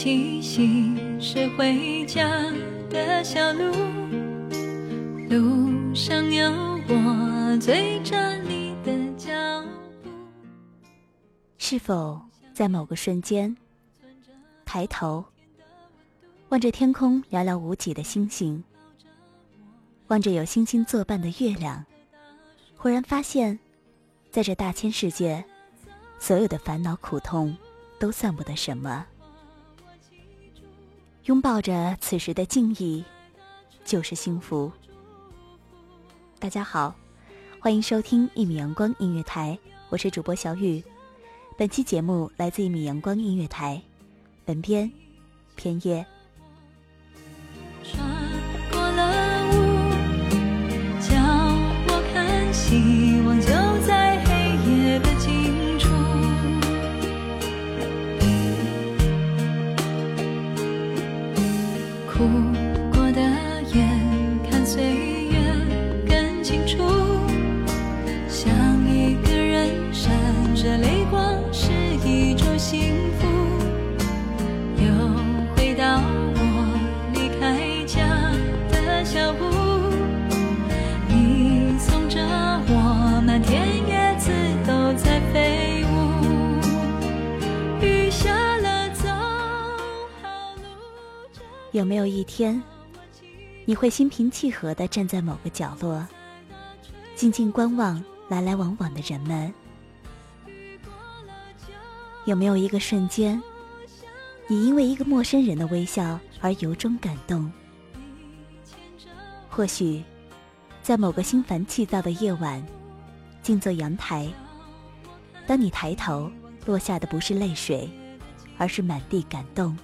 气息是回家的小路，路上有我追着你的脚步。是否在某个瞬间，抬头望着天空寥寥无几的星星，望着有星星作伴的月亮，忽然发现，在这大千世界，所有的烦恼苦痛都算不得什么。拥抱着此时的敬意，就是幸福。大家好，欢迎收听一米阳光音乐台，我是主播小雨。本期节目来自一米阳光音乐台，本编偏夜。有没有一天，你会心平气和地站在某个角落，静静观望来来往往的人们？有没有一个瞬间，你因为一个陌生人的微笑而由衷感动？或许，在某个心烦气躁的夜晚，静坐阳台，当你抬头，落下的不是泪水，而是满地感动。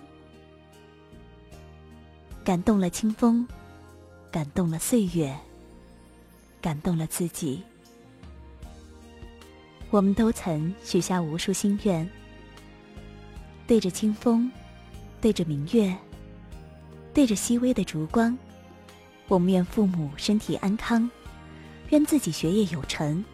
感动了清风，感动了岁月，感动了自己。我们都曾许下无数心愿，对着清风，对着明月，对着熹微的烛光，我们愿父母身体安康，愿自己学业有成。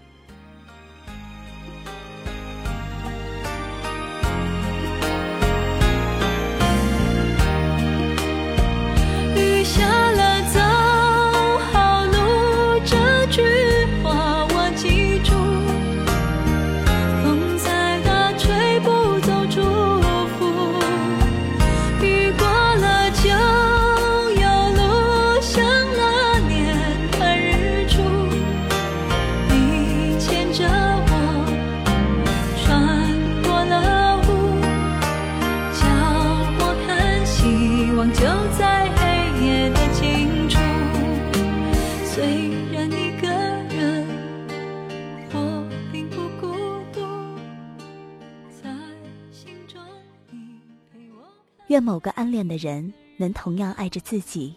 愿某个暗恋的人能同样爱着自己。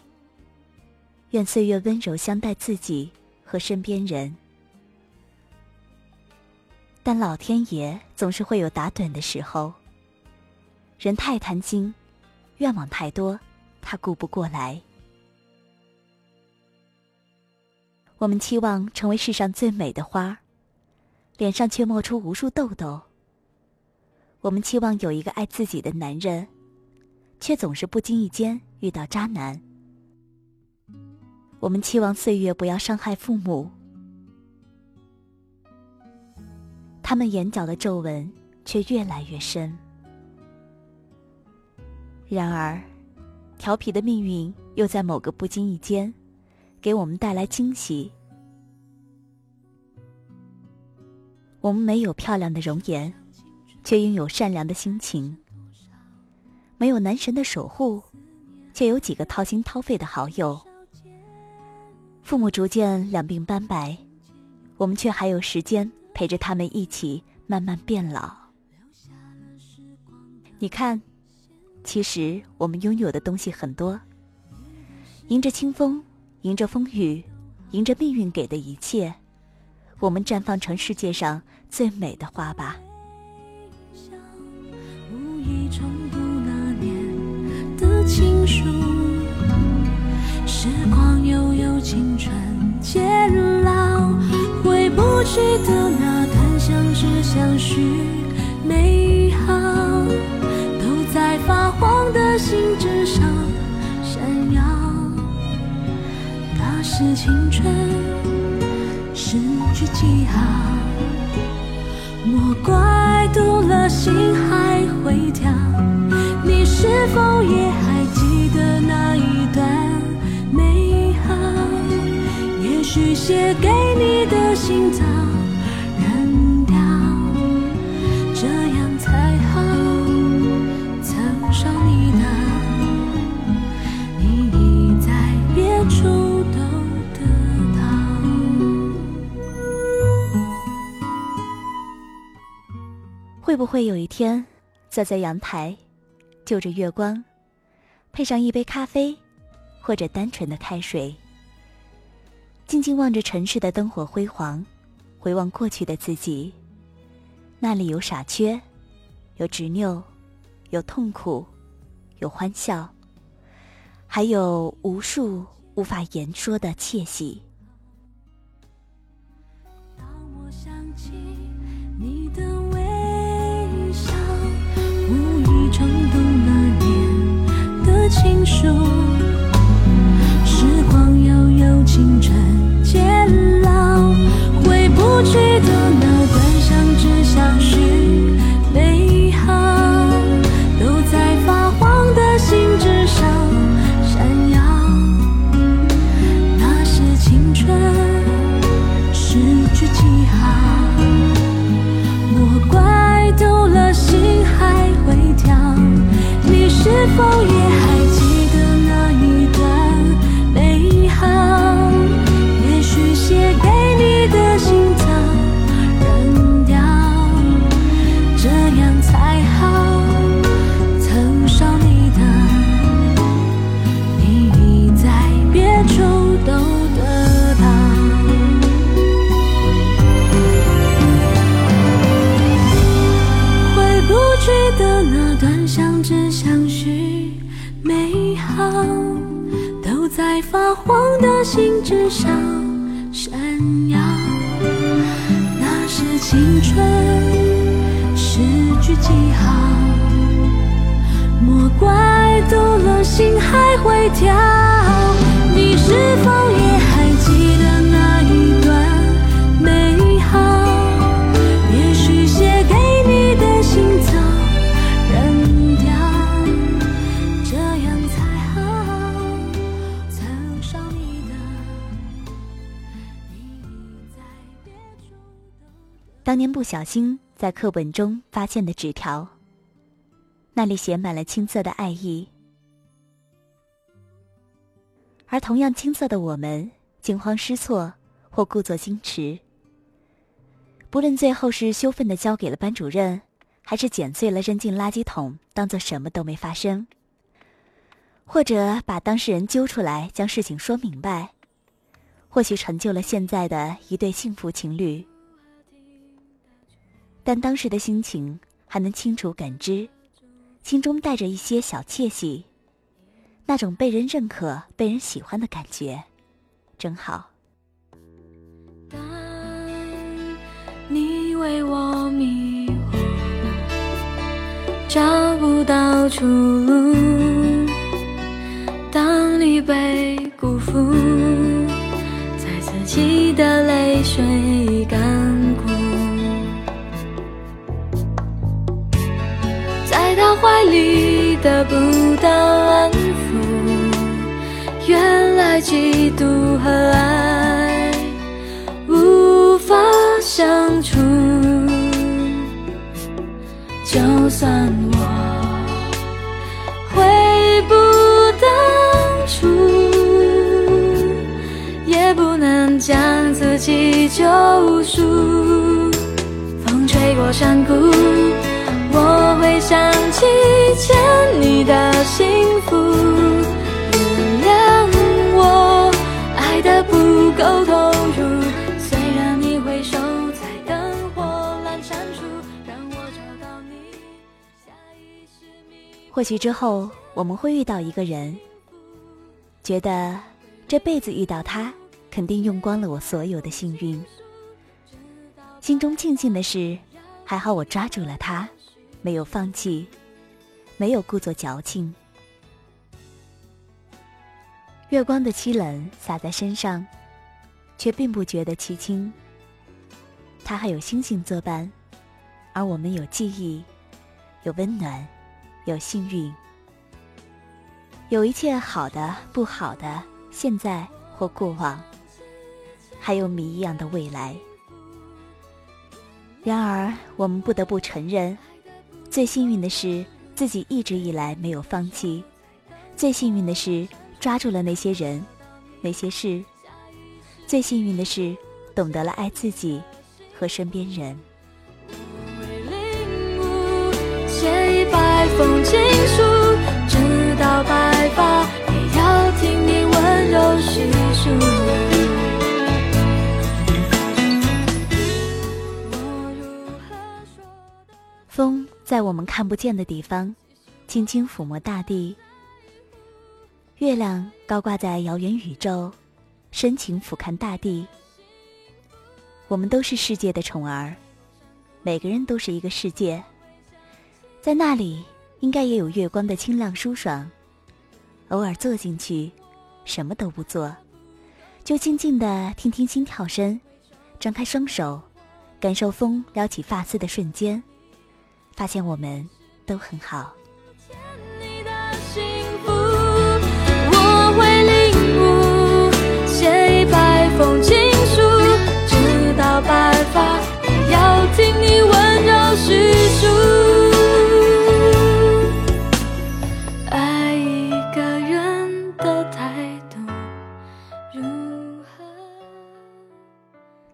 愿岁月温柔相待自己和身边人。但老天爷总是会有打盹的时候。人太贪心，愿望太多，他顾不过来。我们期望成为世上最美的花，脸上却冒出无数痘痘。我们期望有一个爱自己的男人，却总是不经意间遇到渣男。我们期望岁月不要伤害父母，他们眼角的皱纹却越来越深。然而，调皮的命运又在某个不经意间，给我们带来惊喜。我们没有漂亮的容颜，却拥有善良的心情；没有男神的守护，却有几个掏心掏肺的好友。父母逐渐两鬓斑白，我们却还有时间陪着他们一起慢慢变老。你看，其实我们拥有的东西很多。迎着清风，迎着风雨，迎着命运给的一切，我们绽放成世界上最美的花吧。回不去的那段相知相许美好，都在发黄的信纸上闪耀。那是青春失去记号，莫怪读了心还会跳。你是否也还记得那一段？也许写给你的信早扔掉，这样才好。曾伤你的，你已在别处都得到。会不会有一天，坐在阳台，就着月光，配上一杯咖啡，或者单纯的开水？静静望着城市的灯火辉煌，回望过去的自己。那里有傻缺，有执拗，有痛苦，有欢笑，还有无数无法言说的窃喜。当我想起你的微笑，无意重读那年的情书。时光悠悠，青春心还会跳。你是否也还记得那一段美好？也许写给你的信早扔掉，这样才好。曾伤你的，你在别处当年不小心在课本中发现的纸条，那里写满了青涩的爱意。而同样青涩的我们，惊慌失措或故作矜持。不论最后是羞愤的交给了班主任，还是剪碎了扔进垃圾桶，当做什么都没发生，或者把当事人揪出来，将事情说明白，或许成就了现在的一对幸福情侣。但当时的心情还能清楚感知，心中带着一些小窃喜，那种被人认可、被人喜欢的感觉，真好。当你为我迷惑，找不到出路；当你被辜负，在自己的泪水干枯，在他怀里的不嫉妒和爱无法相处。就算我悔不当初，也不能将自己救赎。风吹过山谷，我会想起欠你的幸福。够投入，虽然你回首在灯火阑珊处，让我。或许之后我们会遇到一个人，觉得这辈子遇到他，肯定用光了我所有的幸运。心中庆幸的是，还好我抓住了他，没有放弃，没有故作矫情。月光的凄冷洒在身上，却并不觉得凄清。他还有星星作伴，而我们有记忆，有温暖。有幸运，有一切好的、不好的，现在或过往，还有谜一样的未来。然而，我们不得不承认，最幸运的是自己一直以来没有放弃；最幸运的是抓住了那些人、那些事；最幸运的是懂得了爱自己和身边人。写一百封情书，直到白发也要听你温柔叙述。风在我们看不见的地方，轻轻抚摸大地。月亮高挂在遥远宇宙，深情俯瞰大地。我们都是世界的宠儿，每个人都是一个世界。在那里，应该也有月光的清亮舒爽。偶尔坐进去，什么都不做，就静静的听听心跳声，张开双手，感受风撩起发丝的瞬间，发现我们都很好。